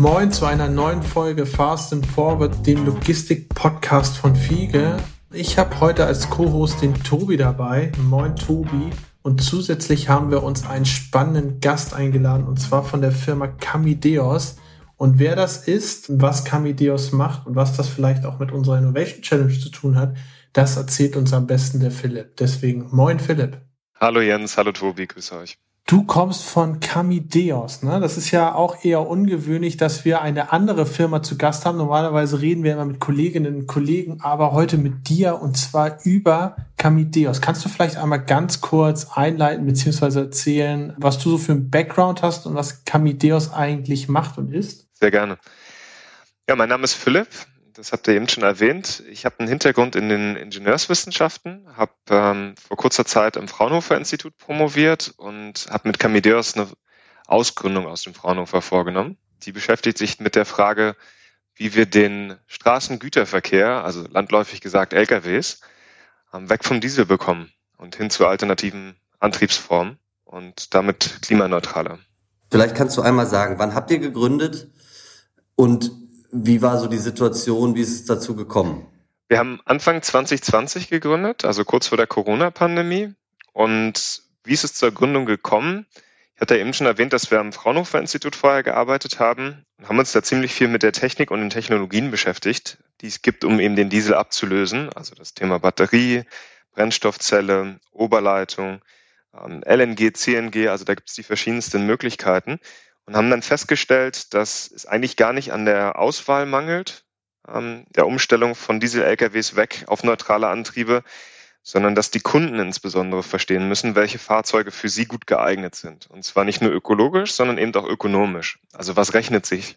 Moin zu einer neuen Folge Fast and Forward, dem Logistik-Podcast von Fiege. Ich habe heute als Co-Host den Tobi dabei. Moin Tobi. Und zusätzlich haben wir uns einen spannenden Gast eingeladen und zwar von der Firma Camideos. Und wer das ist, was Camideos macht und was das vielleicht auch mit unserer Innovation Challenge zu tun hat, das erzählt uns am besten der Philipp. Deswegen moin Philipp. Hallo Jens, hallo Tobi, grüße euch. Du kommst von Camideos, ne? Das ist ja auch eher ungewöhnlich, dass wir eine andere Firma zu Gast haben. Normalerweise reden wir immer mit Kolleginnen und Kollegen, aber heute mit dir und zwar über Camideos. Kannst du vielleicht einmal ganz kurz einleiten bzw. erzählen, was du so für einen Background hast und was Camideos eigentlich macht und ist? Sehr gerne. Ja, mein Name ist Philipp das habt ihr eben schon erwähnt. Ich habe einen Hintergrund in den Ingenieurswissenschaften, habe ähm, vor kurzer Zeit am Fraunhofer Institut promoviert und habe mit Camideos eine Ausgründung aus dem Fraunhofer vorgenommen. Die beschäftigt sich mit der Frage, wie wir den Straßengüterverkehr, also landläufig gesagt LKWs, ähm, weg vom Diesel bekommen und hin zu alternativen Antriebsformen und damit klimaneutraler. Vielleicht kannst du einmal sagen, wann habt ihr gegründet und wie war so die Situation? Wie ist es dazu gekommen? Wir haben Anfang 2020 gegründet, also kurz vor der Corona-Pandemie. Und wie ist es zur Gründung gekommen? Ich hatte eben schon erwähnt, dass wir am Fraunhofer Institut vorher gearbeitet haben und haben uns da ziemlich viel mit der Technik und den Technologien beschäftigt, die es gibt, um eben den Diesel abzulösen. Also das Thema Batterie, Brennstoffzelle, Oberleitung, ähm, LNG, CNG, also da gibt es die verschiedensten Möglichkeiten und haben dann festgestellt, dass es eigentlich gar nicht an der Auswahl mangelt, ähm, der Umstellung von Diesel-LKWs weg auf neutrale Antriebe, sondern dass die Kunden insbesondere verstehen müssen, welche Fahrzeuge für sie gut geeignet sind. Und zwar nicht nur ökologisch, sondern eben auch ökonomisch. Also was rechnet sich?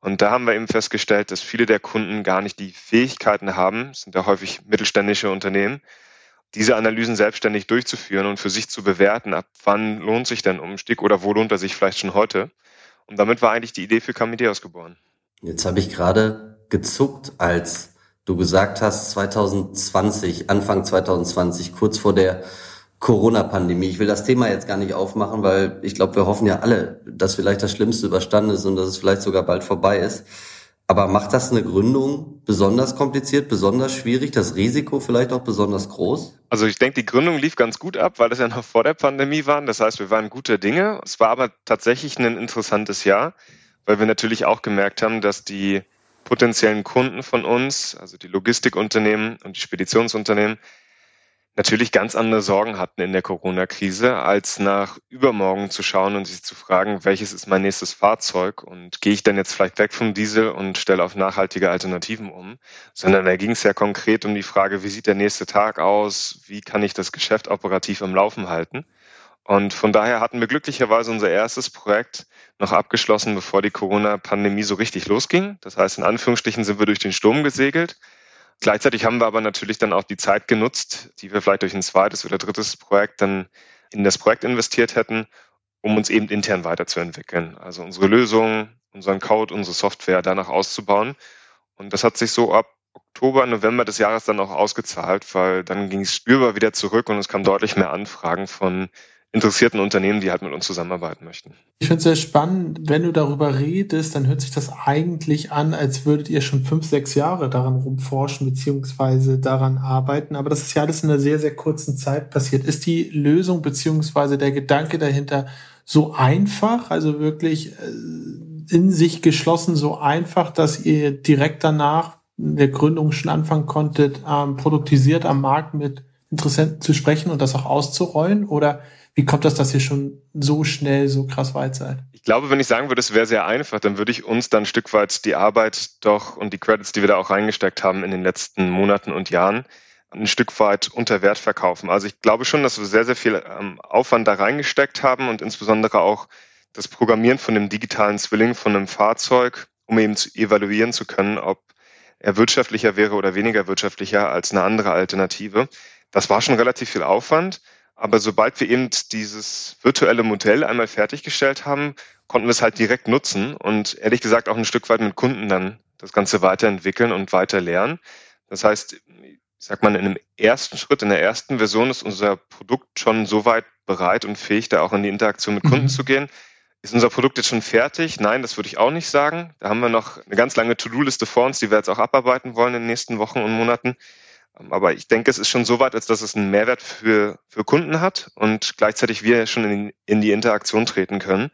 Und da haben wir eben festgestellt, dass viele der Kunden gar nicht die Fähigkeiten haben, sind ja häufig mittelständische Unternehmen, diese Analysen selbstständig durchzuführen und für sich zu bewerten, ab wann lohnt sich denn Umstieg oder wo lohnt er sich vielleicht schon heute. Und damit war eigentlich die Idee für Camideos geboren. Jetzt habe ich gerade gezuckt, als du gesagt hast, 2020, Anfang 2020, kurz vor der Corona-Pandemie. Ich will das Thema jetzt gar nicht aufmachen, weil ich glaube, wir hoffen ja alle, dass vielleicht das Schlimmste überstanden ist und dass es vielleicht sogar bald vorbei ist. Aber macht das eine Gründung besonders kompliziert, besonders schwierig, das Risiko vielleicht auch besonders groß? Also ich denke, die Gründung lief ganz gut ab, weil das ja noch vor der Pandemie war. Das heißt, wir waren gute Dinge. Es war aber tatsächlich ein interessantes Jahr, weil wir natürlich auch gemerkt haben, dass die potenziellen Kunden von uns, also die Logistikunternehmen und die Speditionsunternehmen, natürlich ganz andere Sorgen hatten in der Corona-Krise, als nach übermorgen zu schauen und sich zu fragen, welches ist mein nächstes Fahrzeug und gehe ich dann jetzt vielleicht weg vom Diesel und stelle auf nachhaltige Alternativen um, sondern da ging es ja konkret um die Frage, wie sieht der nächste Tag aus, wie kann ich das Geschäft operativ am Laufen halten. Und von daher hatten wir glücklicherweise unser erstes Projekt noch abgeschlossen, bevor die Corona-Pandemie so richtig losging. Das heißt, in Anführungsstrichen sind wir durch den Sturm gesegelt Gleichzeitig haben wir aber natürlich dann auch die Zeit genutzt, die wir vielleicht durch ein zweites oder drittes Projekt dann in das Projekt investiert hätten, um uns eben intern weiterzuentwickeln. Also unsere Lösung, unseren Code, unsere Software danach auszubauen. Und das hat sich so ab Oktober, November des Jahres dann auch ausgezahlt, weil dann ging es spürbar wieder zurück und es kam deutlich mehr Anfragen von interessierten Unternehmen, die halt mit uns zusammenarbeiten möchten. Ich finde es sehr spannend, wenn du darüber redest, dann hört sich das eigentlich an, als würdet ihr schon fünf, sechs Jahre daran rumforschen beziehungsweise daran arbeiten. Aber das ist ja alles in einer sehr, sehr kurzen Zeit passiert. Ist die Lösung beziehungsweise der Gedanke dahinter so einfach, also wirklich äh, in sich geschlossen so einfach, dass ihr direkt danach der Gründung schon anfangen konntet, ähm, produktisiert am Markt mit Interessenten zu sprechen und das auch auszurollen? Oder wie kommt das, dass ihr schon so schnell so krass weit seid? Ich glaube, wenn ich sagen würde, es wäre sehr einfach, dann würde ich uns dann ein Stück weit die Arbeit doch und die Credits, die wir da auch reingesteckt haben in den letzten Monaten und Jahren, ein Stück weit unter Wert verkaufen. Also ich glaube schon, dass wir sehr, sehr viel ähm, Aufwand da reingesteckt haben und insbesondere auch das Programmieren von einem digitalen Zwilling von einem Fahrzeug, um eben zu evaluieren zu können, ob er wirtschaftlicher wäre oder weniger wirtschaftlicher als eine andere Alternative. Das war schon relativ viel Aufwand. Aber sobald wir eben dieses virtuelle Modell einmal fertiggestellt haben, konnten wir es halt direkt nutzen und ehrlich gesagt auch ein Stück weit mit Kunden dann das Ganze weiterentwickeln und weiter lernen. Das heißt, ich sag mal, in einem ersten Schritt, in der ersten Version ist unser Produkt schon so weit bereit und fähig, da auch in die Interaktion mit Kunden mhm. zu gehen. Ist unser Produkt jetzt schon fertig? Nein, das würde ich auch nicht sagen. Da haben wir noch eine ganz lange To-Do-Liste vor uns, die wir jetzt auch abarbeiten wollen in den nächsten Wochen und Monaten. Ähm, aber ich denke, es ist schon so weit, als dass es einen Mehrwert für, für Kunden hat und gleichzeitig wir schon in, in die Interaktion treten können,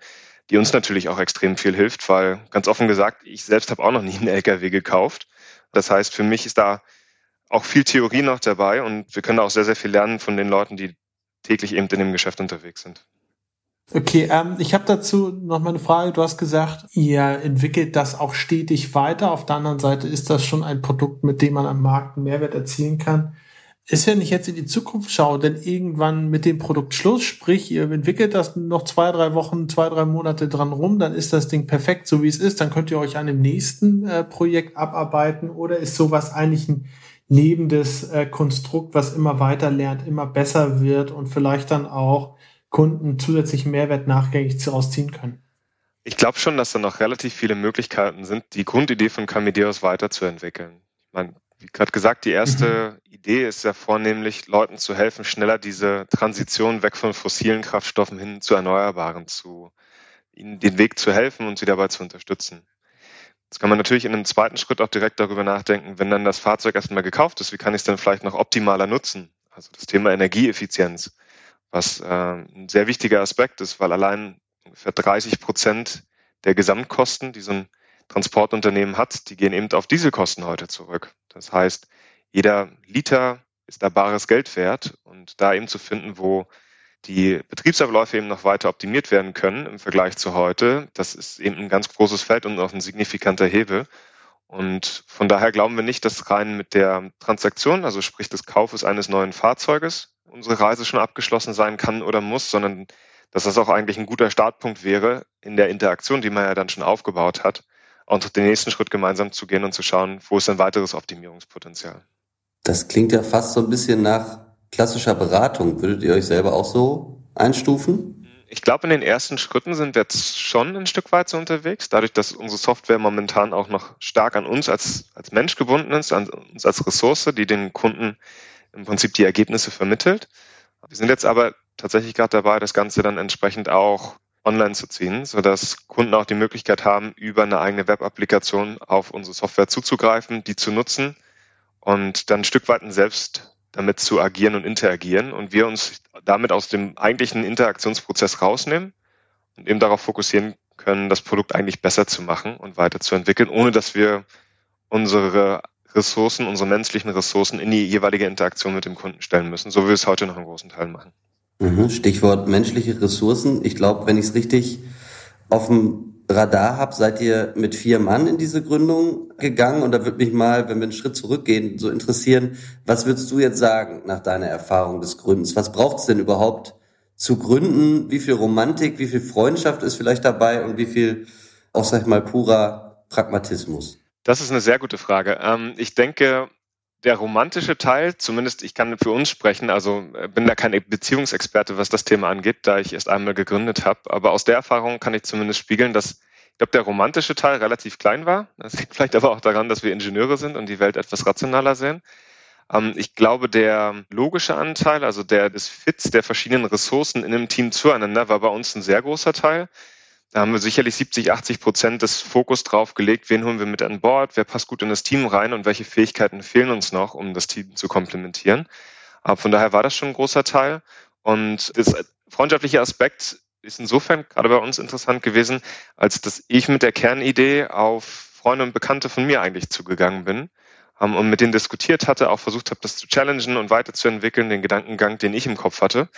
die uns natürlich auch extrem viel hilft, weil ganz offen gesagt, ich selbst habe auch noch nie einen LKW gekauft. Das heißt, für mich ist da auch viel Theorie noch dabei und wir können auch sehr, sehr viel lernen von den Leuten, die täglich eben in dem Geschäft unterwegs sind. Okay, ähm, ich habe dazu noch mal eine Frage. Du hast gesagt, ihr entwickelt das auch stetig weiter. Auf der anderen Seite ist das schon ein Produkt, mit dem man am Markt einen Mehrwert erzielen kann. Ist wenn ich jetzt in die Zukunft schaue, denn irgendwann mit dem Produkt Schluss, sprich, ihr entwickelt das noch zwei, drei Wochen, zwei, drei Monate dran rum, dann ist das Ding perfekt, so wie es ist, dann könnt ihr euch an dem nächsten äh, Projekt abarbeiten oder ist sowas eigentlich ein lebendes äh, Konstrukt, was immer weiter lernt, immer besser wird und vielleicht dann auch Kunden zusätzlichen Mehrwert nachgängig ziehen können? Ich glaube schon, dass da noch relativ viele Möglichkeiten sind, die Grundidee von Camideos weiterzuentwickeln. Ich meine, wie gerade gesagt, die erste mhm. Idee ist ja vornehmlich, Leuten zu helfen, schneller diese Transition weg von fossilen Kraftstoffen hin zu erneuerbaren zu, ihnen den Weg zu helfen und sie dabei zu unterstützen. Jetzt kann man natürlich in einem zweiten Schritt auch direkt darüber nachdenken, wenn dann das Fahrzeug erstmal gekauft ist, wie kann ich es dann vielleicht noch optimaler nutzen? Also das Thema Energieeffizienz was äh, ein sehr wichtiger Aspekt ist, weil allein ungefähr 30 Prozent der Gesamtkosten, die so ein Transportunternehmen hat, die gehen eben auf Dieselkosten heute zurück. Das heißt, jeder Liter ist da bares Geld wert und da eben zu finden, wo die Betriebsabläufe eben noch weiter optimiert werden können im Vergleich zu heute, das ist eben ein ganz großes Feld und auch ein signifikanter Hebel. Und von daher glauben wir nicht, dass rein mit der Transaktion, also sprich des Kaufes eines neuen Fahrzeuges, unsere Reise schon abgeschlossen sein kann oder muss, sondern dass das auch eigentlich ein guter Startpunkt wäre in der Interaktion, die man ja dann schon aufgebaut hat, und den nächsten Schritt gemeinsam zu gehen und zu schauen, wo ist ein weiteres Optimierungspotenzial. Das klingt ja fast so ein bisschen nach klassischer Beratung. Würdet ihr euch selber auch so einstufen? Ich glaube, in den ersten Schritten sind wir jetzt schon ein Stück weit so unterwegs, dadurch, dass unsere Software momentan auch noch stark an uns als, als Mensch gebunden ist, an uns als Ressource, die den Kunden im Prinzip die Ergebnisse vermittelt. Wir sind jetzt aber tatsächlich gerade dabei, das Ganze dann entsprechend auch online zu ziehen, sodass Kunden auch die Möglichkeit haben, über eine eigene Web-Applikation auf unsere Software zuzugreifen, die zu nutzen und dann ein Stück weit selbst damit zu agieren und interagieren und wir uns damit aus dem eigentlichen Interaktionsprozess rausnehmen und eben darauf fokussieren können, das Produkt eigentlich besser zu machen und weiterzuentwickeln, ohne dass wir unsere Ressourcen, unsere menschlichen Ressourcen in die jeweilige Interaktion mit dem Kunden stellen müssen, so wie wir es heute noch in großen Teilen machen. Mhm, Stichwort menschliche Ressourcen. Ich glaube, wenn ich es richtig auf dem Radar habe, seid ihr mit vier Mann in diese Gründung gegangen und da würde mich mal, wenn wir einen Schritt zurückgehen, so interessieren, was würdest du jetzt sagen nach deiner Erfahrung des Gründens? Was braucht es denn überhaupt zu gründen? Wie viel Romantik, wie viel Freundschaft ist vielleicht dabei und wie viel, auch sag ich mal, purer Pragmatismus? Das ist eine sehr gute Frage. Ähm, ich denke, der romantische Teil, zumindest ich kann für uns sprechen, also äh, bin da kein Beziehungsexperte, was das Thema angeht, da ich erst einmal gegründet habe. Aber aus der Erfahrung kann ich zumindest spiegeln, dass ich glaube, der romantische Teil relativ klein war. Das liegt vielleicht aber auch daran, dass wir Ingenieure sind und die Welt etwas rationaler sehen. Ähm, ich glaube, der logische Anteil, also der des Fits der verschiedenen Ressourcen in einem Team zueinander, war bei uns ein sehr großer Teil. Da haben wir sicherlich 70, 80 Prozent des Fokus drauf gelegt, wen holen wir mit an Bord, wer passt gut in das Team rein und welche Fähigkeiten fehlen uns noch, um das Team zu komplementieren. Aber von daher war das schon ein großer Teil. Und das freundschaftliche Aspekt ist insofern gerade bei uns interessant gewesen, als dass ich mit der Kernidee auf Freunde und Bekannte von mir eigentlich zugegangen bin ähm, und mit denen diskutiert hatte, auch versucht habe, das zu challengen und weiterzuentwickeln, den Gedankengang, den ich im Kopf hatte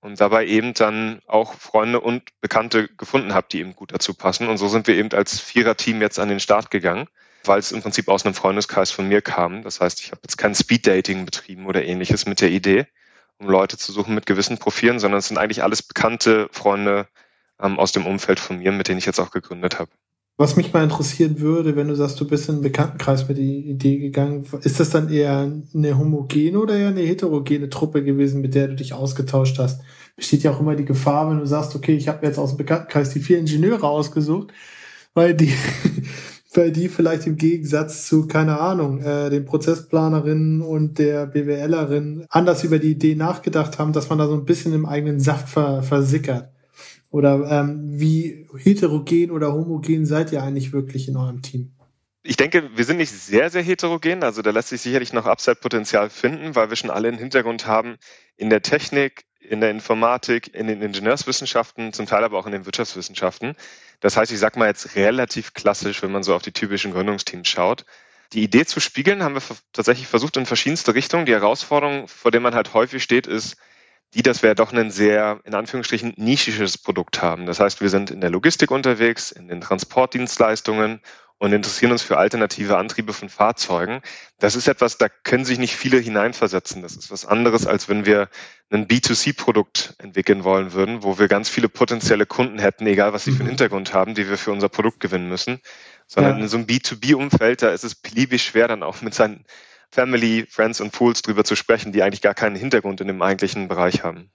und dabei eben dann auch Freunde und Bekannte gefunden habe, die eben gut dazu passen. Und so sind wir eben als Vierer-Team jetzt an den Start gegangen, weil es im Prinzip aus einem Freundeskreis von mir kam. Das heißt, ich habe jetzt kein Speed-Dating betrieben oder ähnliches mit der Idee, um Leute zu suchen mit gewissen Profilen, sondern es sind eigentlich alles bekannte Freunde ähm, aus dem Umfeld von mir, mit denen ich jetzt auch gegründet habe. Was mich mal interessieren würde, wenn du sagst, du bist in einen Bekanntenkreis mit der Idee gegangen, ist das dann eher eine homogene oder eher eine heterogene Truppe gewesen, mit der du dich ausgetauscht hast? Besteht ja auch immer die Gefahr, wenn du sagst, okay, ich habe jetzt aus dem Bekanntenkreis die vier Ingenieure ausgesucht, weil die, weil die vielleicht im Gegensatz zu, keine Ahnung, äh, den Prozessplanerinnen und der BWLerin anders über die Idee nachgedacht haben, dass man da so ein bisschen im eigenen Saft ver versickert. Oder ähm, wie heterogen oder homogen seid ihr eigentlich wirklich in eurem Team? Ich denke, wir sind nicht sehr, sehr heterogen. Also da lässt sich sicherlich noch Upside-Potenzial finden, weil wir schon alle einen Hintergrund haben in der Technik, in der Informatik, in den Ingenieurswissenschaften, zum Teil aber auch in den Wirtschaftswissenschaften. Das heißt, ich sage mal jetzt relativ klassisch, wenn man so auf die typischen Gründungsteams schaut. Die Idee zu spiegeln haben wir tatsächlich versucht in verschiedenste Richtungen. Die Herausforderung, vor der man halt häufig steht, ist, die, dass wir doch ein sehr, in Anführungsstrichen, nischiges Produkt haben. Das heißt, wir sind in der Logistik unterwegs, in den Transportdienstleistungen und interessieren uns für alternative Antriebe von Fahrzeugen. Das ist etwas, da können sich nicht viele hineinversetzen. Das ist was anderes, als wenn wir ein B2C-Produkt entwickeln wollen würden, wo wir ganz viele potenzielle Kunden hätten, egal was sie für einen mhm. Hintergrund haben, die wir für unser Produkt gewinnen müssen. Sondern ja. in so einem B2B-Umfeld, da ist es beliebig schwer, dann auch mit seinen Family, Friends und Fools drüber zu sprechen, die eigentlich gar keinen Hintergrund in dem eigentlichen Bereich haben.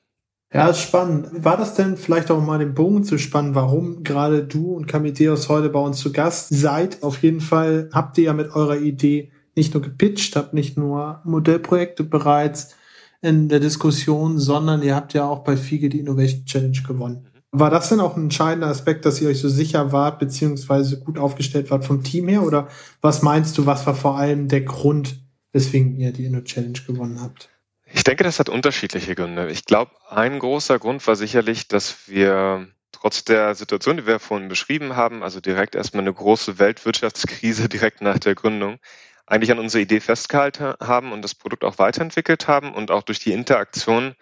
Ja, ist spannend. War das denn vielleicht auch mal den Bogen zu spannen, warum gerade du und Kamideos heute bei uns zu Gast seid? Auf jeden Fall habt ihr ja mit eurer Idee nicht nur gepitcht, habt nicht nur Modellprojekte bereits in der Diskussion, sondern ihr habt ja auch bei FIGE die Innovation Challenge gewonnen. War das denn auch ein entscheidender Aspekt, dass ihr euch so sicher wart, beziehungsweise gut aufgestellt wart vom Team her? Oder was meinst du, was war vor allem der Grund, weswegen ihr die Inno Challenge gewonnen habt? Ich denke, das hat unterschiedliche Gründe. Ich glaube, ein großer Grund war sicherlich, dass wir trotz der Situation, die wir vorhin beschrieben haben, also direkt erstmal eine große Weltwirtschaftskrise direkt nach der Gründung, eigentlich an unserer Idee festgehalten haben und das Produkt auch weiterentwickelt haben und auch durch die Interaktion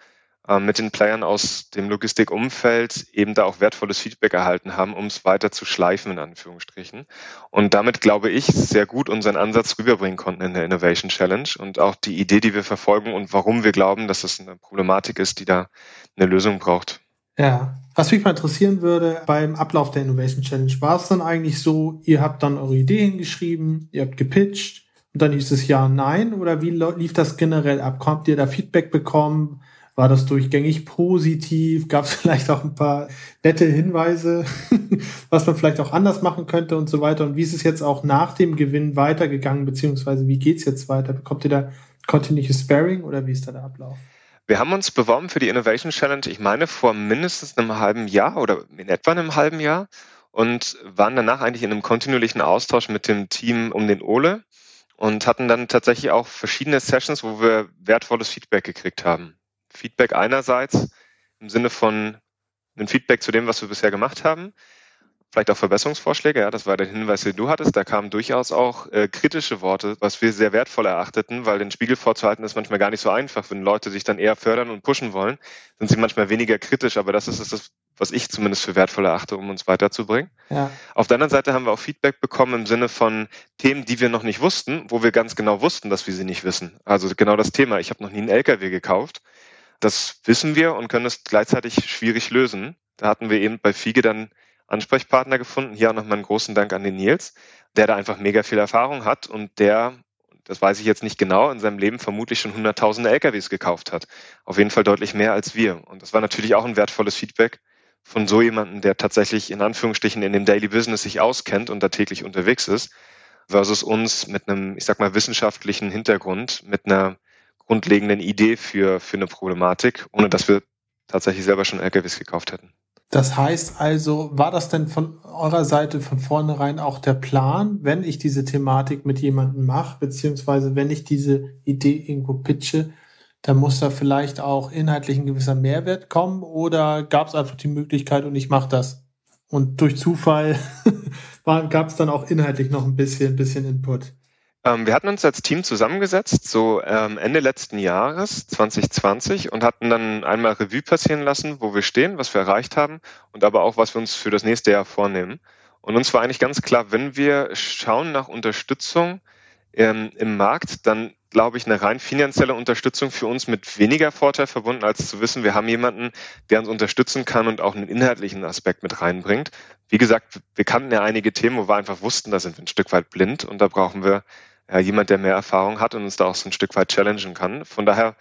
mit den Playern aus dem Logistikumfeld eben da auch wertvolles Feedback erhalten haben, um es weiter zu schleifen, in Anführungsstrichen. Und damit, glaube ich, sehr gut unseren Ansatz rüberbringen konnten in der Innovation Challenge und auch die Idee, die wir verfolgen und warum wir glauben, dass das eine Problematik ist, die da eine Lösung braucht. Ja, was mich mal interessieren würde, beim Ablauf der Innovation Challenge, war es dann eigentlich so, ihr habt dann eure Idee hingeschrieben, ihr habt gepitcht und dann hieß es ja, nein oder wie lief das generell ab? Kommt ihr da Feedback bekommen? War das durchgängig positiv? Gab es vielleicht auch ein paar nette Hinweise, was man vielleicht auch anders machen könnte und so weiter? Und wie ist es jetzt auch nach dem Gewinn weitergegangen, beziehungsweise wie geht's jetzt weiter? Bekommt ihr da kontinuierliches Sparring oder wie ist da der Ablauf? Wir haben uns beworben für die Innovation Challenge, ich meine, vor mindestens einem halben Jahr oder in etwa einem halben Jahr und waren danach eigentlich in einem kontinuierlichen Austausch mit dem Team um den Ole und hatten dann tatsächlich auch verschiedene Sessions, wo wir wertvolles Feedback gekriegt haben. Feedback einerseits im Sinne von einem Feedback zu dem, was wir bisher gemacht haben, vielleicht auch Verbesserungsvorschläge, ja, das war der Hinweis, den du hattest, da kamen durchaus auch äh, kritische Worte, was wir sehr wertvoll erachteten, weil den Spiegel vorzuhalten ist manchmal gar nicht so einfach. Wenn Leute sich dann eher fördern und pushen wollen, sind sie manchmal weniger kritisch, aber das ist das, was ich zumindest für wertvoll erachte, um uns weiterzubringen. Ja. Auf der anderen Seite haben wir auch Feedback bekommen im Sinne von Themen, die wir noch nicht wussten, wo wir ganz genau wussten, dass wir sie nicht wissen. Also genau das Thema, ich habe noch nie einen LKW gekauft das wissen wir und können es gleichzeitig schwierig lösen. Da hatten wir eben bei Fiege dann Ansprechpartner gefunden. Hier auch nochmal einen großen Dank an den Nils, der da einfach mega viel Erfahrung hat und der, das weiß ich jetzt nicht genau, in seinem Leben vermutlich schon hunderttausende LKWs gekauft hat. Auf jeden Fall deutlich mehr als wir. Und das war natürlich auch ein wertvolles Feedback von so jemandem, der tatsächlich in Anführungsstrichen in dem Daily Business sich auskennt und da täglich unterwegs ist, versus uns mit einem, ich sag mal, wissenschaftlichen Hintergrund, mit einer grundlegenden Idee für, für eine Problematik, ohne dass wir tatsächlich selber schon LKWs gekauft hätten. Das heißt also, war das denn von eurer Seite von vornherein auch der Plan, wenn ich diese Thematik mit jemandem mache, beziehungsweise wenn ich diese Idee irgendwo pitche, dann muss da vielleicht auch inhaltlich ein gewisser Mehrwert kommen oder gab es einfach die Möglichkeit und ich mache das? Und durch Zufall gab es dann auch inhaltlich noch ein bisschen, ein bisschen Input. Ähm, wir hatten uns als Team zusammengesetzt, so ähm, Ende letzten Jahres, 2020, und hatten dann einmal Revue passieren lassen, wo wir stehen, was wir erreicht haben und aber auch, was wir uns für das nächste Jahr vornehmen. Und uns war eigentlich ganz klar, wenn wir schauen nach Unterstützung ähm, im Markt, dann glaube ich, eine rein finanzielle Unterstützung für uns mit weniger Vorteil verbunden, als zu wissen, wir haben jemanden, der uns unterstützen kann und auch einen inhaltlichen Aspekt mit reinbringt. Wie gesagt, wir kannten ja einige Themen, wo wir einfach wussten, da sind wir ein Stück weit blind und da brauchen wir ja, jemand, der mehr Erfahrung hat und uns da auch so ein Stück weit challengen kann. Von daher,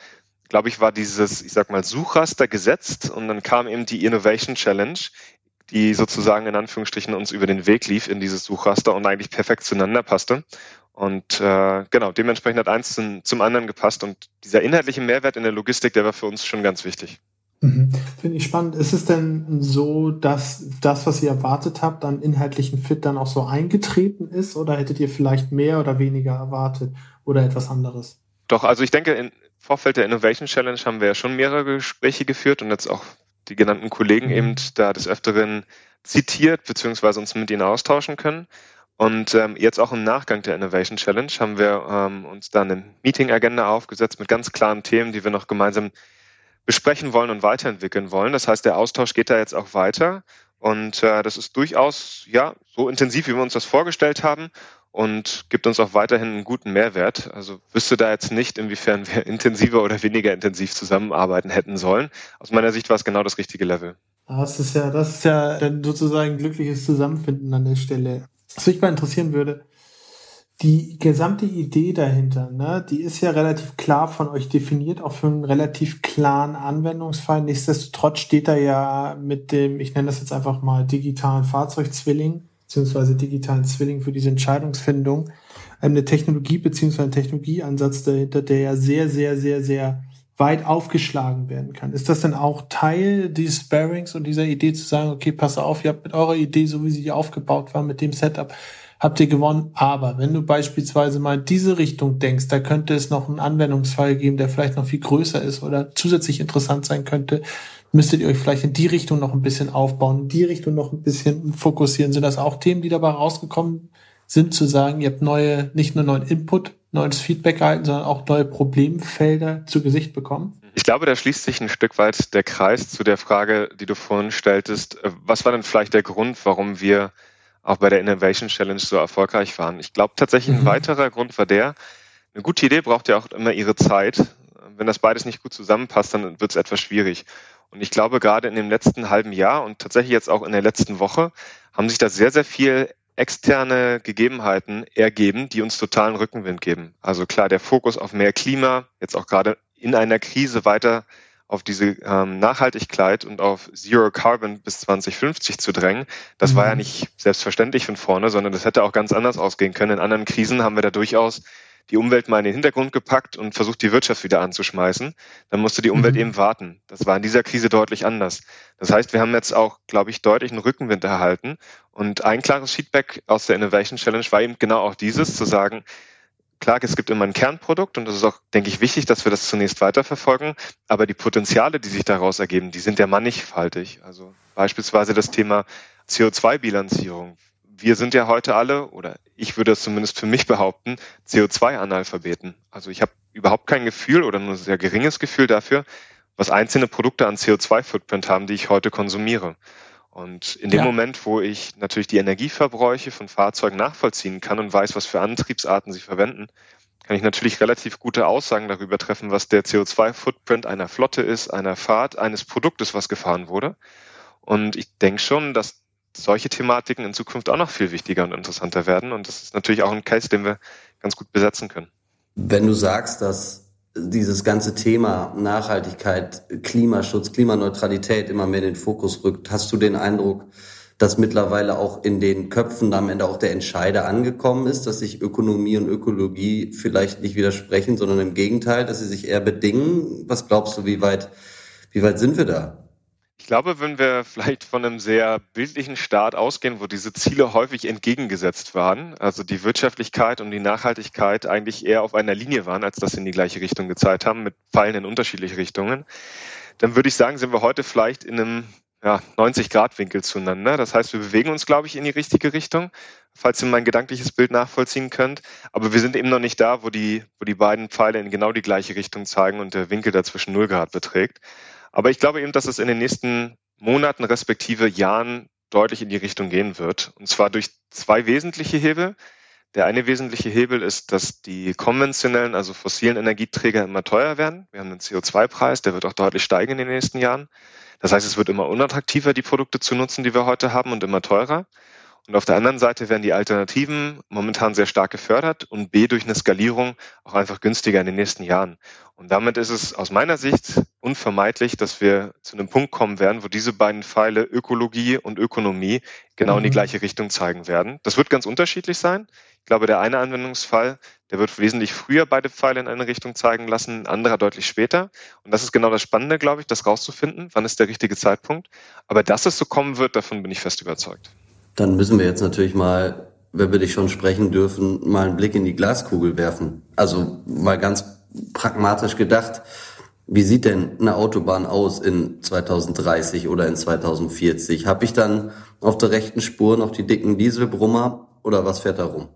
glaube ich, war dieses, ich sag mal, Suchraster gesetzt und dann kam eben die Innovation Challenge, die sozusagen in Anführungsstrichen uns über den Weg lief in dieses Suchraster und eigentlich perfekt zueinander passte. Und äh, genau, dementsprechend hat eins zum, zum anderen gepasst und dieser inhaltliche Mehrwert in der Logistik, der war für uns schon ganz wichtig. Mhm. Finde ich spannend. Ist es denn so, dass das, was ihr erwartet habt, an inhaltlichen Fit dann auch so eingetreten ist? Oder hättet ihr vielleicht mehr oder weniger erwartet oder etwas anderes? Doch, also ich denke, im Vorfeld der Innovation Challenge haben wir ja schon mehrere Gespräche geführt und jetzt auch die genannten Kollegen mhm. eben da des Öfteren zitiert, beziehungsweise uns mit ihnen austauschen können. Und ähm, jetzt auch im Nachgang der Innovation Challenge haben wir ähm, uns dann eine Meeting-Agenda aufgesetzt mit ganz klaren Themen, die wir noch gemeinsam besprechen wollen und weiterentwickeln wollen. Das heißt, der Austausch geht da jetzt auch weiter. Und äh, das ist durchaus ja so intensiv, wie wir uns das vorgestellt haben und gibt uns auch weiterhin einen guten Mehrwert. Also wüsste da jetzt nicht, inwiefern wir intensiver oder weniger intensiv zusammenarbeiten hätten sollen. Aus meiner Sicht war es genau das richtige Level. Das ist ja, das ist ja sozusagen glückliches Zusammenfinden an der Stelle. Was mich mal interessieren würde, die gesamte Idee dahinter, ne, die ist ja relativ klar von euch definiert, auch für einen relativ klaren Anwendungsfall. Nichtsdestotrotz steht da ja mit dem, ich nenne das jetzt einfach mal digitalen Fahrzeugzwilling, beziehungsweise digitalen Zwilling für diese Entscheidungsfindung, eine Technologie beziehungsweise ein Technologieansatz dahinter, der ja sehr, sehr, sehr, sehr weit aufgeschlagen werden kann. Ist das denn auch Teil dieses Sparings und dieser Idee zu sagen, okay, pass auf, ihr habt mit eurer Idee, so wie sie aufgebaut war, mit dem Setup, habt ihr gewonnen. Aber wenn du beispielsweise mal diese Richtung denkst, da könnte es noch einen Anwendungsfall geben, der vielleicht noch viel größer ist oder zusätzlich interessant sein könnte, müsstet ihr euch vielleicht in die Richtung noch ein bisschen aufbauen, in die Richtung noch ein bisschen fokussieren. Sind das auch Themen, die dabei rausgekommen sind, zu sagen, ihr habt neue, nicht nur neuen Input, neues Feedback erhalten, sondern auch neue Problemfelder zu Gesicht bekommen? Ich glaube, da schließt sich ein Stück weit der Kreis zu der Frage, die du vorhin stelltest. Was war denn vielleicht der Grund, warum wir auch bei der Innovation Challenge so erfolgreich waren. Ich glaube tatsächlich ein mhm. weiterer Grund war der, eine gute Idee braucht ja auch immer ihre Zeit. Wenn das beides nicht gut zusammenpasst, dann wird es etwas schwierig. Und ich glaube, gerade in dem letzten halben Jahr und tatsächlich jetzt auch in der letzten Woche haben sich da sehr, sehr viel externe Gegebenheiten ergeben, die uns totalen Rückenwind geben. Also klar, der Fokus auf mehr Klima, jetzt auch gerade in einer Krise weiter auf diese ähm, Nachhaltigkeit und auf Zero Carbon bis 2050 zu drängen, das mhm. war ja mhm. nicht selbstverständlich von vorne, sondern das hätte auch ganz anders ausgehen können. In anderen Krisen haben wir da durchaus die Umwelt mal in den Hintergrund gepackt und versucht, die Wirtschaft wieder anzuschmeißen. Dann musste die Umwelt mhm. eben warten. Das war in dieser Krise deutlich anders. Das heißt, wir haben jetzt auch, glaube ich, deutlich einen Rückenwind erhalten. Und ein klares Feedback aus der Innovation Challenge war eben genau auch dieses, zu sagen, Klar, es gibt immer ein Kernprodukt und das ist auch, denke ich, wichtig, dass wir das zunächst weiterverfolgen. Aber die Potenziale, die sich daraus ergeben, die sind ja mannigfaltig. Also beispielsweise das Thema CO2-Bilanzierung. Wir sind ja heute alle, oder ich würde es zumindest für mich behaupten, CO2-Analphabeten. Also ich habe überhaupt kein Gefühl oder nur sehr geringes Gefühl dafür, was einzelne Produkte an CO2-Footprint haben, die ich heute konsumiere. Und in dem ja. Moment, wo ich natürlich die Energieverbräuche von Fahrzeugen nachvollziehen kann und weiß, was für Antriebsarten sie verwenden, kann ich natürlich relativ gute Aussagen darüber treffen, was der CO2-Footprint einer Flotte ist, einer Fahrt, eines Produktes, was gefahren wurde. Und ich denke schon, dass solche Thematiken in Zukunft auch noch viel wichtiger und interessanter werden. Und das ist natürlich auch ein Case, den wir ganz gut besetzen können. Wenn du sagst, dass dieses ganze Thema Nachhaltigkeit, Klimaschutz, Klimaneutralität immer mehr in den Fokus rückt. Hast du den Eindruck, dass mittlerweile auch in den Köpfen am Ende auch der Entscheider angekommen ist, dass sich Ökonomie und Ökologie vielleicht nicht widersprechen, sondern im Gegenteil, dass sie sich eher bedingen? Was glaubst du, wie weit, wie weit sind wir da? Ich glaube, wenn wir vielleicht von einem sehr bildlichen Staat ausgehen, wo diese Ziele häufig entgegengesetzt waren, also die Wirtschaftlichkeit und die Nachhaltigkeit eigentlich eher auf einer Linie waren, als dass sie in die gleiche Richtung gezeigt haben, mit Pfeilen in unterschiedliche Richtungen, dann würde ich sagen, sind wir heute vielleicht in einem ja, 90-Grad-Winkel zueinander. Das heißt, wir bewegen uns, glaube ich, in die richtige Richtung, falls ihr mein gedankliches Bild nachvollziehen könnt. Aber wir sind eben noch nicht da, wo die, wo die beiden Pfeile in genau die gleiche Richtung zeigen und der Winkel dazwischen 0 Grad beträgt. Aber ich glaube eben, dass es in den nächsten Monaten respektive Jahren deutlich in die Richtung gehen wird. Und zwar durch zwei wesentliche Hebel. Der eine wesentliche Hebel ist, dass die konventionellen, also fossilen Energieträger immer teuer werden. Wir haben einen CO2-Preis, der wird auch deutlich steigen in den nächsten Jahren. Das heißt, es wird immer unattraktiver, die Produkte zu nutzen, die wir heute haben und immer teurer. Und auf der anderen Seite werden die Alternativen momentan sehr stark gefördert und B durch eine Skalierung auch einfach günstiger in den nächsten Jahren. Und damit ist es aus meiner Sicht unvermeidlich, dass wir zu einem Punkt kommen werden, wo diese beiden Pfeile Ökologie und Ökonomie genau mhm. in die mhm. gleiche Richtung zeigen werden. Das wird ganz unterschiedlich sein. Ich glaube, der eine Anwendungsfall, der wird wesentlich früher beide Pfeile in eine Richtung zeigen lassen, ein anderer deutlich später. Und das ist genau das Spannende, glaube ich, das rauszufinden. Wann ist der richtige Zeitpunkt? Aber dass es so kommen wird, davon bin ich fest überzeugt. Dann müssen wir jetzt natürlich mal, wenn wir dich schon sprechen dürfen, mal einen Blick in die Glaskugel werfen. Also mal ganz pragmatisch gedacht. Wie sieht denn eine Autobahn aus in 2030 oder in 2040? Habe ich dann auf der rechten Spur noch die dicken Dieselbrummer oder was fährt da rum?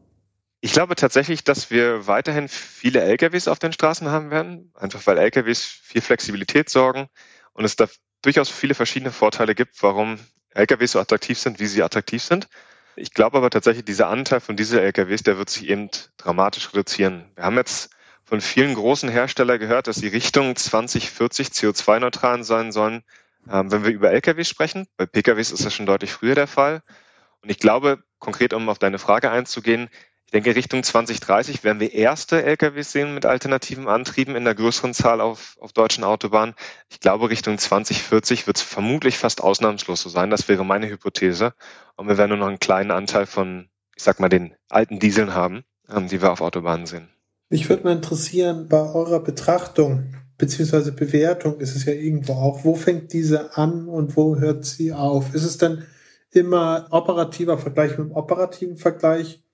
Ich glaube tatsächlich, dass wir weiterhin viele LKWs auf den Straßen haben werden, einfach weil LKWs viel Flexibilität sorgen und es da durchaus viele verschiedene Vorteile gibt, warum LKWs so attraktiv sind, wie sie attraktiv sind. Ich glaube aber tatsächlich, dieser Anteil von Diesel-LKWs, der wird sich eben dramatisch reduzieren. Wir haben jetzt von vielen großen Herstellern gehört, dass die Richtung 2040 CO2-neutral sein sollen, ähm, wenn wir über LKWs sprechen. Bei PKWs ist das schon deutlich früher der Fall. Und ich glaube, konkret um auf deine Frage einzugehen, denke, Richtung 2030 werden wir erste LKWs sehen mit alternativen Antrieben in der größeren Zahl auf, auf deutschen Autobahnen. Ich glaube, Richtung 2040 wird es vermutlich fast ausnahmslos so sein. Das wäre meine Hypothese. Und wir werden nur noch einen kleinen Anteil von, ich sag mal, den alten Dieseln haben, ähm, die wir auf Autobahnen sehen. Mich würde mal interessieren, bei eurer Betrachtung beziehungsweise Bewertung ist es ja irgendwo auch, wo fängt diese an und wo hört sie auf? Ist es denn immer operativer Vergleich mit dem operativen Vergleich?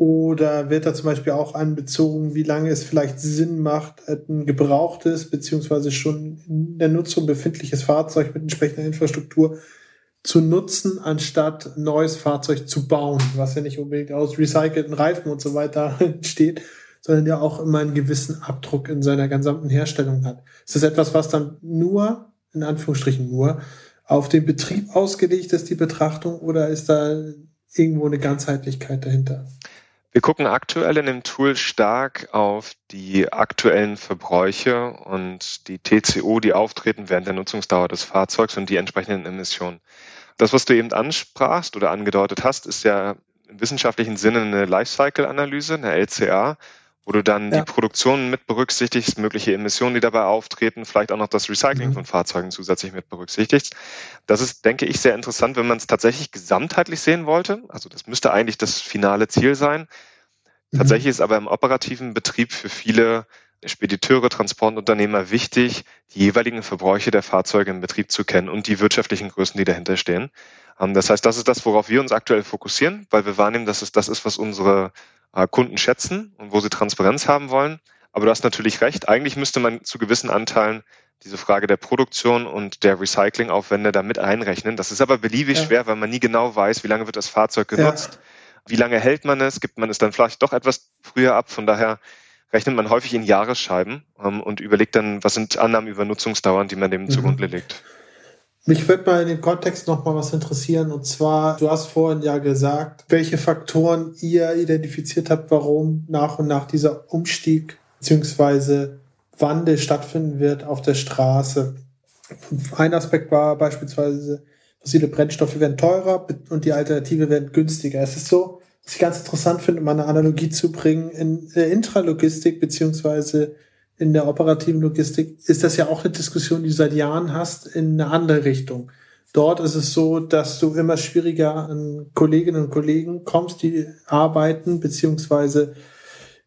Oder wird da zum Beispiel auch anbezogen, wie lange es vielleicht Sinn macht, ein gebrauchtes beziehungsweise schon in der Nutzung befindliches Fahrzeug mit entsprechender Infrastruktur zu nutzen, anstatt neues Fahrzeug zu bauen, was ja nicht unbedingt aus recycelten Reifen und so weiter entsteht, sondern ja auch immer einen gewissen Abdruck in seiner gesamten Herstellung hat. Ist das etwas, was dann nur, in Anführungsstrichen nur, auf den Betrieb ausgelegt ist, die Betrachtung, oder ist da irgendwo eine Ganzheitlichkeit dahinter? Wir gucken aktuell in dem Tool stark auf die aktuellen Verbräuche und die TCO, die auftreten während der Nutzungsdauer des Fahrzeugs und die entsprechenden Emissionen. Das, was du eben ansprachst oder angedeutet hast, ist ja im wissenschaftlichen Sinne eine Lifecycle-Analyse, eine LCA wo du dann ja. die Produktion mit berücksichtigst, mögliche Emissionen, die dabei auftreten, vielleicht auch noch das Recycling mhm. von Fahrzeugen zusätzlich mit berücksichtigst. Das ist, denke ich, sehr interessant, wenn man es tatsächlich gesamtheitlich sehen wollte. Also das müsste eigentlich das finale Ziel sein. Mhm. Tatsächlich ist aber im operativen Betrieb für viele Spediteure, Transportunternehmer wichtig, die jeweiligen Verbräuche der Fahrzeuge im Betrieb zu kennen und die wirtschaftlichen Größen, die dahinter stehen. Ähm, das heißt, das ist das, worauf wir uns aktuell fokussieren, weil wir wahrnehmen, dass es das ist, was unsere Kunden schätzen und wo sie Transparenz haben wollen. Aber du hast natürlich recht. Eigentlich müsste man zu gewissen Anteilen diese Frage der Produktion und der Recyclingaufwände damit einrechnen. Das ist aber beliebig ja. schwer, weil man nie genau weiß, wie lange wird das Fahrzeug genutzt, ja. wie lange hält man es, gibt man es dann vielleicht doch etwas früher ab. Von daher rechnet man häufig in Jahresscheiben ähm, und überlegt dann, was sind Annahmen über Nutzungsdauern, die man dem mhm. zugrunde legt. Mich würde mal in dem Kontext noch mal was interessieren. Und zwar, du hast vorhin ja gesagt, welche Faktoren ihr identifiziert habt, warum nach und nach dieser Umstieg bzw. Wandel stattfinden wird auf der Straße. Ein Aspekt war beispielsweise, fossile Brennstoffe werden teurer und die Alternative werden günstiger. Es ist so, was ich ganz interessant finde, um eine Analogie zu bringen, in der Intralogistik beziehungsweise in der operativen Logistik ist das ja auch eine Diskussion, die du seit Jahren hast, in eine andere Richtung. Dort ist es so, dass du immer schwieriger an Kolleginnen und Kollegen kommst, die arbeiten, beziehungsweise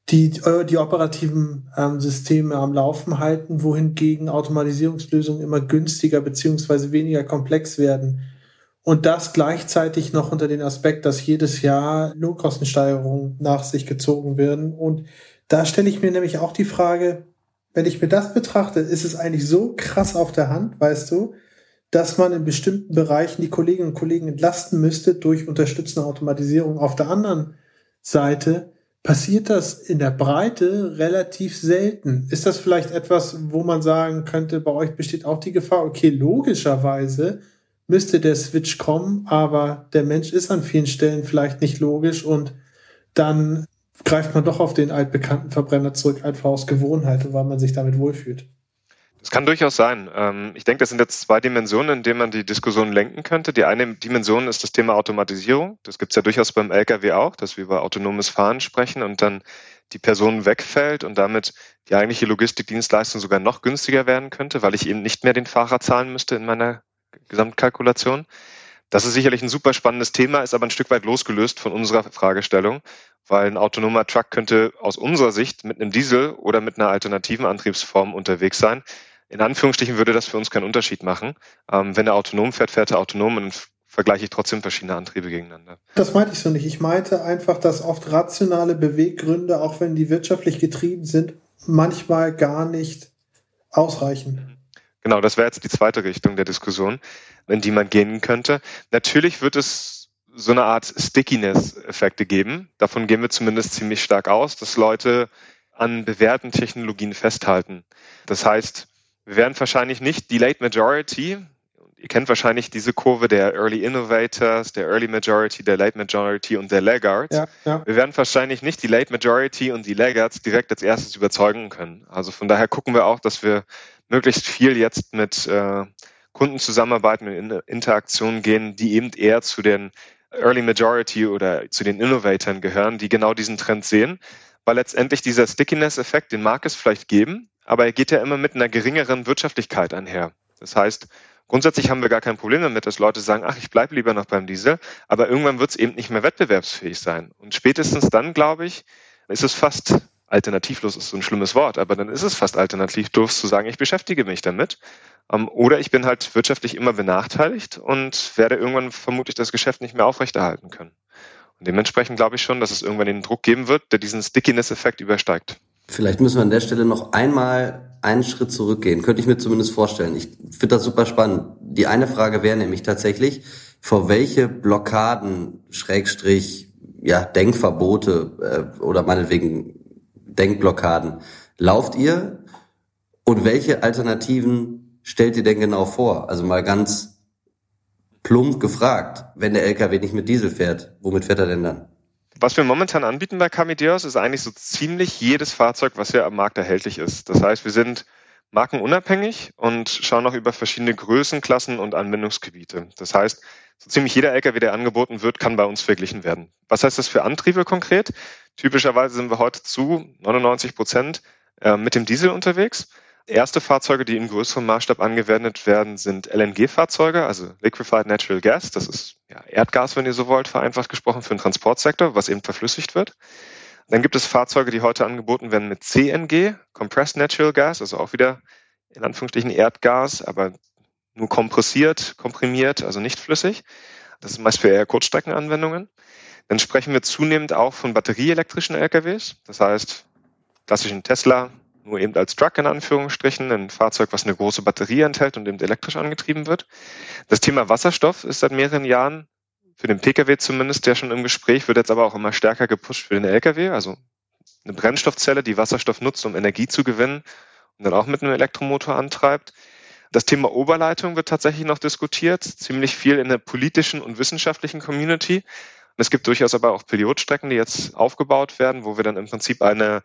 die, die operativen ähm, Systeme am Laufen halten, wohingegen Automatisierungslösungen immer günstiger beziehungsweise weniger komplex werden. Und das gleichzeitig noch unter den Aspekt, dass jedes Jahr Lohnkostensteigerungen nach sich gezogen werden. Und da stelle ich mir nämlich auch die Frage, wenn ich mir das betrachte, ist es eigentlich so krass auf der Hand, weißt du, dass man in bestimmten Bereichen die Kolleginnen und Kollegen entlasten müsste durch unterstützende Automatisierung. Auf der anderen Seite passiert das in der Breite relativ selten. Ist das vielleicht etwas, wo man sagen könnte, bei euch besteht auch die Gefahr, okay, logischerweise müsste der Switch kommen, aber der Mensch ist an vielen Stellen vielleicht nicht logisch und dann greift man doch auf den altbekannten Verbrenner zurück, einfach aus Gewohnheit weil man sich damit wohlfühlt. Das kann durchaus sein. Ähm, ich denke, das sind jetzt zwei Dimensionen, in denen man die Diskussion lenken könnte. Die eine Dimension ist das Thema Automatisierung. Das gibt es ja durchaus beim Lkw auch, dass wir über autonomes Fahren sprechen und dann die Person wegfällt und damit die eigentliche Logistikdienstleistung sogar noch günstiger werden könnte, weil ich eben nicht mehr den Fahrer zahlen müsste in meiner Gesamtkalkulation. Das ist sicherlich ein super spannendes Thema, ist aber ein Stück weit losgelöst von unserer Fragestellung. weil ein autonomer Truck könnte aus unserer Sicht mit einem Diesel oder mit einer alternativen Antriebsform unterwegs sein. In Anführungsstrichen würde das für uns keinen Unterschied machen. Ähm, wenn er autonom fährt, fährt er autonom und vergleiche ich trotzdem verschiedene Antriebe gegeneinander. Das meinte ich so nicht. Ich meinte einfach, dass oft rationale Beweggründe, auch wenn die wirtschaftlich getrieben sind, manchmal gar nicht ausreichen. Genau, das wäre jetzt die zweite Richtung der Diskussion, in die man gehen könnte. Natürlich wird es so eine Art Stickiness-Effekte geben. Davon gehen wir zumindest ziemlich stark aus, dass Leute an bewährten Technologien festhalten. Das heißt, wir werden wahrscheinlich nicht die Late Majority, ihr kennt wahrscheinlich diese Kurve der Early Innovators, der Early Majority, der Late Majority und der Laggards. Ja, ja. Wir werden wahrscheinlich nicht die Late Majority und die Laggards direkt als erstes überzeugen können. Also von daher gucken wir auch, dass wir möglichst viel jetzt mit äh, Kunden zusammenarbeiten in Interaktionen gehen, die eben eher zu den Early Majority oder zu den Innovatoren gehören, die genau diesen Trend sehen, weil letztendlich dieser Stickiness-Effekt, den mag es vielleicht geben, aber er geht ja immer mit einer geringeren Wirtschaftlichkeit einher. Das heißt, grundsätzlich haben wir gar kein Problem damit, dass Leute sagen, ach, ich bleibe lieber noch beim Diesel, aber irgendwann wird es eben nicht mehr wettbewerbsfähig sein. Und spätestens dann, glaube ich, ist es fast alternativlos ist so ein schlimmes Wort, aber dann ist es fast alternativlos zu sagen, ich beschäftige mich damit. Ähm, oder ich bin halt wirtschaftlich immer benachteiligt und werde irgendwann vermutlich das Geschäft nicht mehr aufrechterhalten können. Und dementsprechend glaube ich schon, dass es irgendwann den Druck geben wird, der diesen Stickiness-Effekt übersteigt. Vielleicht müssen wir an der Stelle noch einmal einen Schritt zurückgehen. Könnte ich mir zumindest vorstellen. Ich finde das super spannend. Die eine Frage wäre nämlich tatsächlich, vor welche Blockaden, Schrägstrich, ja, Denkverbote äh, oder meinetwegen Denkblockaden lauft ihr und welche Alternativen stellt ihr denn genau vor? Also mal ganz plump gefragt, wenn der LKW nicht mit Diesel fährt, womit fährt er denn dann? Was wir momentan anbieten bei Camideos ist eigentlich so ziemlich jedes Fahrzeug, was ja am Markt erhältlich ist. Das heißt, wir sind markenunabhängig und schauen auch über verschiedene Größenklassen und Anwendungsgebiete. Das heißt, so ziemlich jeder LKW, der angeboten wird, kann bei uns verglichen werden. Was heißt das für Antriebe konkret? Typischerweise sind wir heute zu 99 Prozent äh, mit dem Diesel unterwegs. Erste Fahrzeuge, die in größerem Maßstab angewendet werden, sind LNG-Fahrzeuge, also Liquefied Natural Gas. Das ist ja, Erdgas, wenn ihr so wollt, vereinfacht gesprochen, für den Transportsektor, was eben verflüssigt wird. Dann gibt es Fahrzeuge, die heute angeboten werden mit CNG, Compressed Natural Gas, also auch wieder in Anführungsstrichen Erdgas, aber nur kompressiert, komprimiert, also nicht flüssig. Das ist meist für eher Kurzstreckenanwendungen. Dann sprechen wir zunehmend auch von batterieelektrischen LKWs. Das heißt, klassischen Tesla, nur eben als Truck in Anführungsstrichen, ein Fahrzeug, was eine große Batterie enthält und eben elektrisch angetrieben wird. Das Thema Wasserstoff ist seit mehreren Jahren für den Pkw zumindest ja schon im Gespräch, wird jetzt aber auch immer stärker gepusht für den Lkw. Also eine Brennstoffzelle, die Wasserstoff nutzt, um Energie zu gewinnen und dann auch mit einem Elektromotor antreibt. Das Thema Oberleitung wird tatsächlich noch diskutiert, ziemlich viel in der politischen und wissenschaftlichen Community. Und es gibt durchaus aber auch Pilotstrecken, die jetzt aufgebaut werden, wo wir dann im Prinzip eine,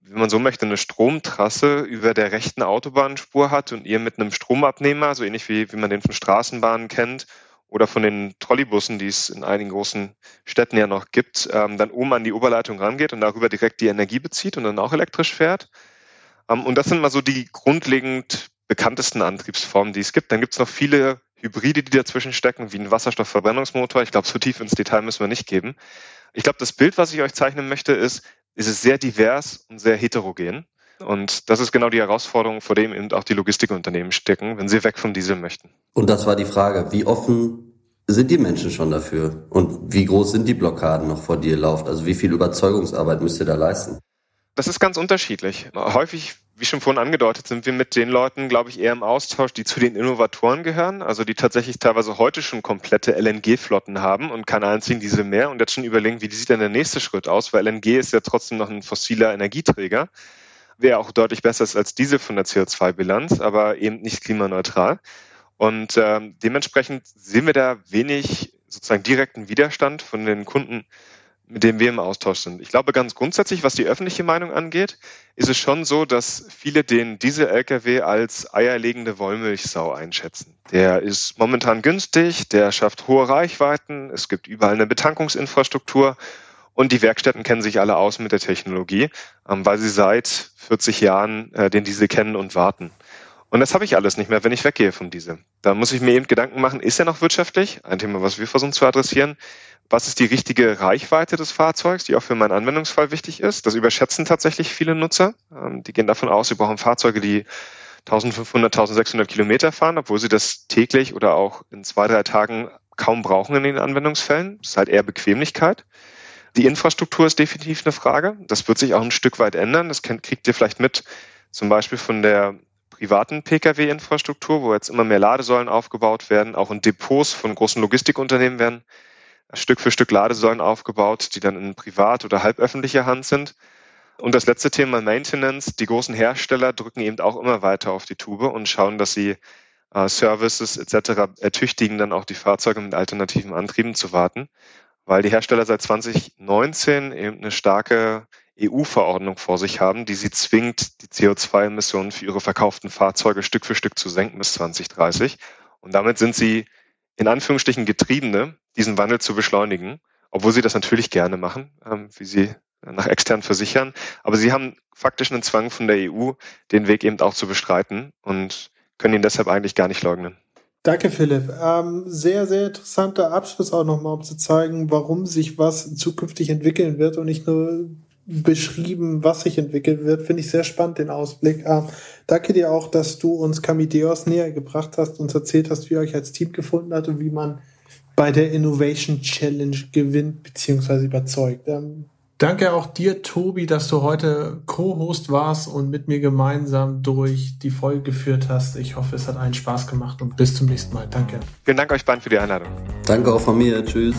wenn man so möchte, eine Stromtrasse über der rechten Autobahnspur hat und ihr mit einem Stromabnehmer, so ähnlich wie, wie man den von Straßenbahnen kennt, oder von den Trolleybussen, die es in einigen großen Städten ja noch gibt, ähm, dann oben an die Oberleitung rangeht und darüber direkt die Energie bezieht und dann auch elektrisch fährt. Ähm, und das sind mal so die grundlegend bekanntesten Antriebsformen, die es gibt. Dann gibt es noch viele Hybride, die dazwischen stecken, wie ein Wasserstoffverbrennungsmotor. Ich glaube, so tief ins Detail müssen wir nicht geben. Ich glaube, das Bild, was ich euch zeichnen möchte, ist, ist es sehr divers und sehr heterogen. Und das ist genau die Herausforderung, vor dem eben auch die Logistikunternehmen stecken, wenn sie weg vom Diesel möchten. Und das war die Frage, wie offen sind die Menschen schon dafür? Und wie groß sind die Blockaden noch vor dir lauft? Also wie viel Überzeugungsarbeit müsst ihr da leisten? Das ist ganz unterschiedlich. Häufig wie schon vorhin angedeutet, sind wir mit den Leuten, glaube ich, eher im Austausch, die zu den Innovatoren gehören, also die tatsächlich teilweise heute schon komplette LNG-Flotten haben und keine einzigen Diesel mehr und jetzt schon überlegen, wie sieht denn der nächste Schritt aus, weil LNG ist ja trotzdem noch ein fossiler Energieträger, wäre auch deutlich besser als Diesel von der CO2-Bilanz, aber eben nicht klimaneutral. Und ähm, dementsprechend sehen wir da wenig sozusagen direkten Widerstand von den Kunden, mit dem wir im Austausch sind. Ich glaube ganz grundsätzlich, was die öffentliche Meinung angeht, ist es schon so, dass viele den Diesel-Lkw als eierlegende Wollmilchsau einschätzen. Der ist momentan günstig, der schafft hohe Reichweiten, es gibt überall eine Betankungsinfrastruktur und die Werkstätten kennen sich alle aus mit der Technologie, ähm, weil sie seit 40 Jahren äh, den Diesel kennen und warten. Und das habe ich alles nicht mehr, wenn ich weggehe vom Diesel. Da muss ich mir eben Gedanken machen, ist er noch wirtschaftlich? Ein Thema, was wir versuchen zu adressieren. Was ist die richtige Reichweite des Fahrzeugs, die auch für meinen Anwendungsfall wichtig ist? Das überschätzen tatsächlich viele Nutzer. Ähm, die gehen davon aus, sie brauchen Fahrzeuge, die 1500, 1600 Kilometer fahren, obwohl sie das täglich oder auch in zwei, drei Tagen kaum brauchen in den Anwendungsfällen. Das ist halt eher Bequemlichkeit. Die Infrastruktur ist definitiv eine Frage. Das wird sich auch ein Stück weit ändern. Das kriegt ihr vielleicht mit, zum Beispiel von der privaten Pkw-Infrastruktur, wo jetzt immer mehr Ladesäulen aufgebaut werden, auch in Depots von großen Logistikunternehmen werden Stück für Stück Ladesäulen aufgebaut, die dann in privat- oder halböffentlicher Hand sind. Und das letzte Thema Maintenance. Die großen Hersteller drücken eben auch immer weiter auf die Tube und schauen, dass sie äh, Services etc. ertüchtigen, dann auch die Fahrzeuge mit alternativen Antrieben zu warten, weil die Hersteller seit 2019 eben eine starke EU-Verordnung vor sich haben, die sie zwingt, die CO2-Emissionen für ihre verkauften Fahrzeuge Stück für Stück zu senken bis 2030. Und damit sind sie in Anführungsstrichen Getriebene, diesen Wandel zu beschleunigen, obwohl sie das natürlich gerne machen, ähm, wie sie nach extern versichern. Aber sie haben faktisch einen Zwang von der EU, den Weg eben auch zu bestreiten und können ihn deshalb eigentlich gar nicht leugnen. Danke, Philipp. Ähm, sehr, sehr interessanter Abschluss auch nochmal, um zu zeigen, warum sich was zukünftig entwickeln wird und nicht nur beschrieben, was sich entwickeln wird. Finde ich sehr spannend, den Ausblick. Ähm, danke dir auch, dass du uns Camideos näher gebracht hast, uns erzählt hast, wie ihr euch als Team gefunden hat und wie man bei der Innovation Challenge gewinnt bzw. überzeugt. Ähm, Danke auch dir, Tobi, dass du heute Co-Host warst und mit mir gemeinsam durch die Folge geführt hast. Ich hoffe, es hat einen Spaß gemacht und bis zum nächsten Mal. Danke. Vielen Dank euch beiden für die Einladung. Danke auch von mir. Tschüss.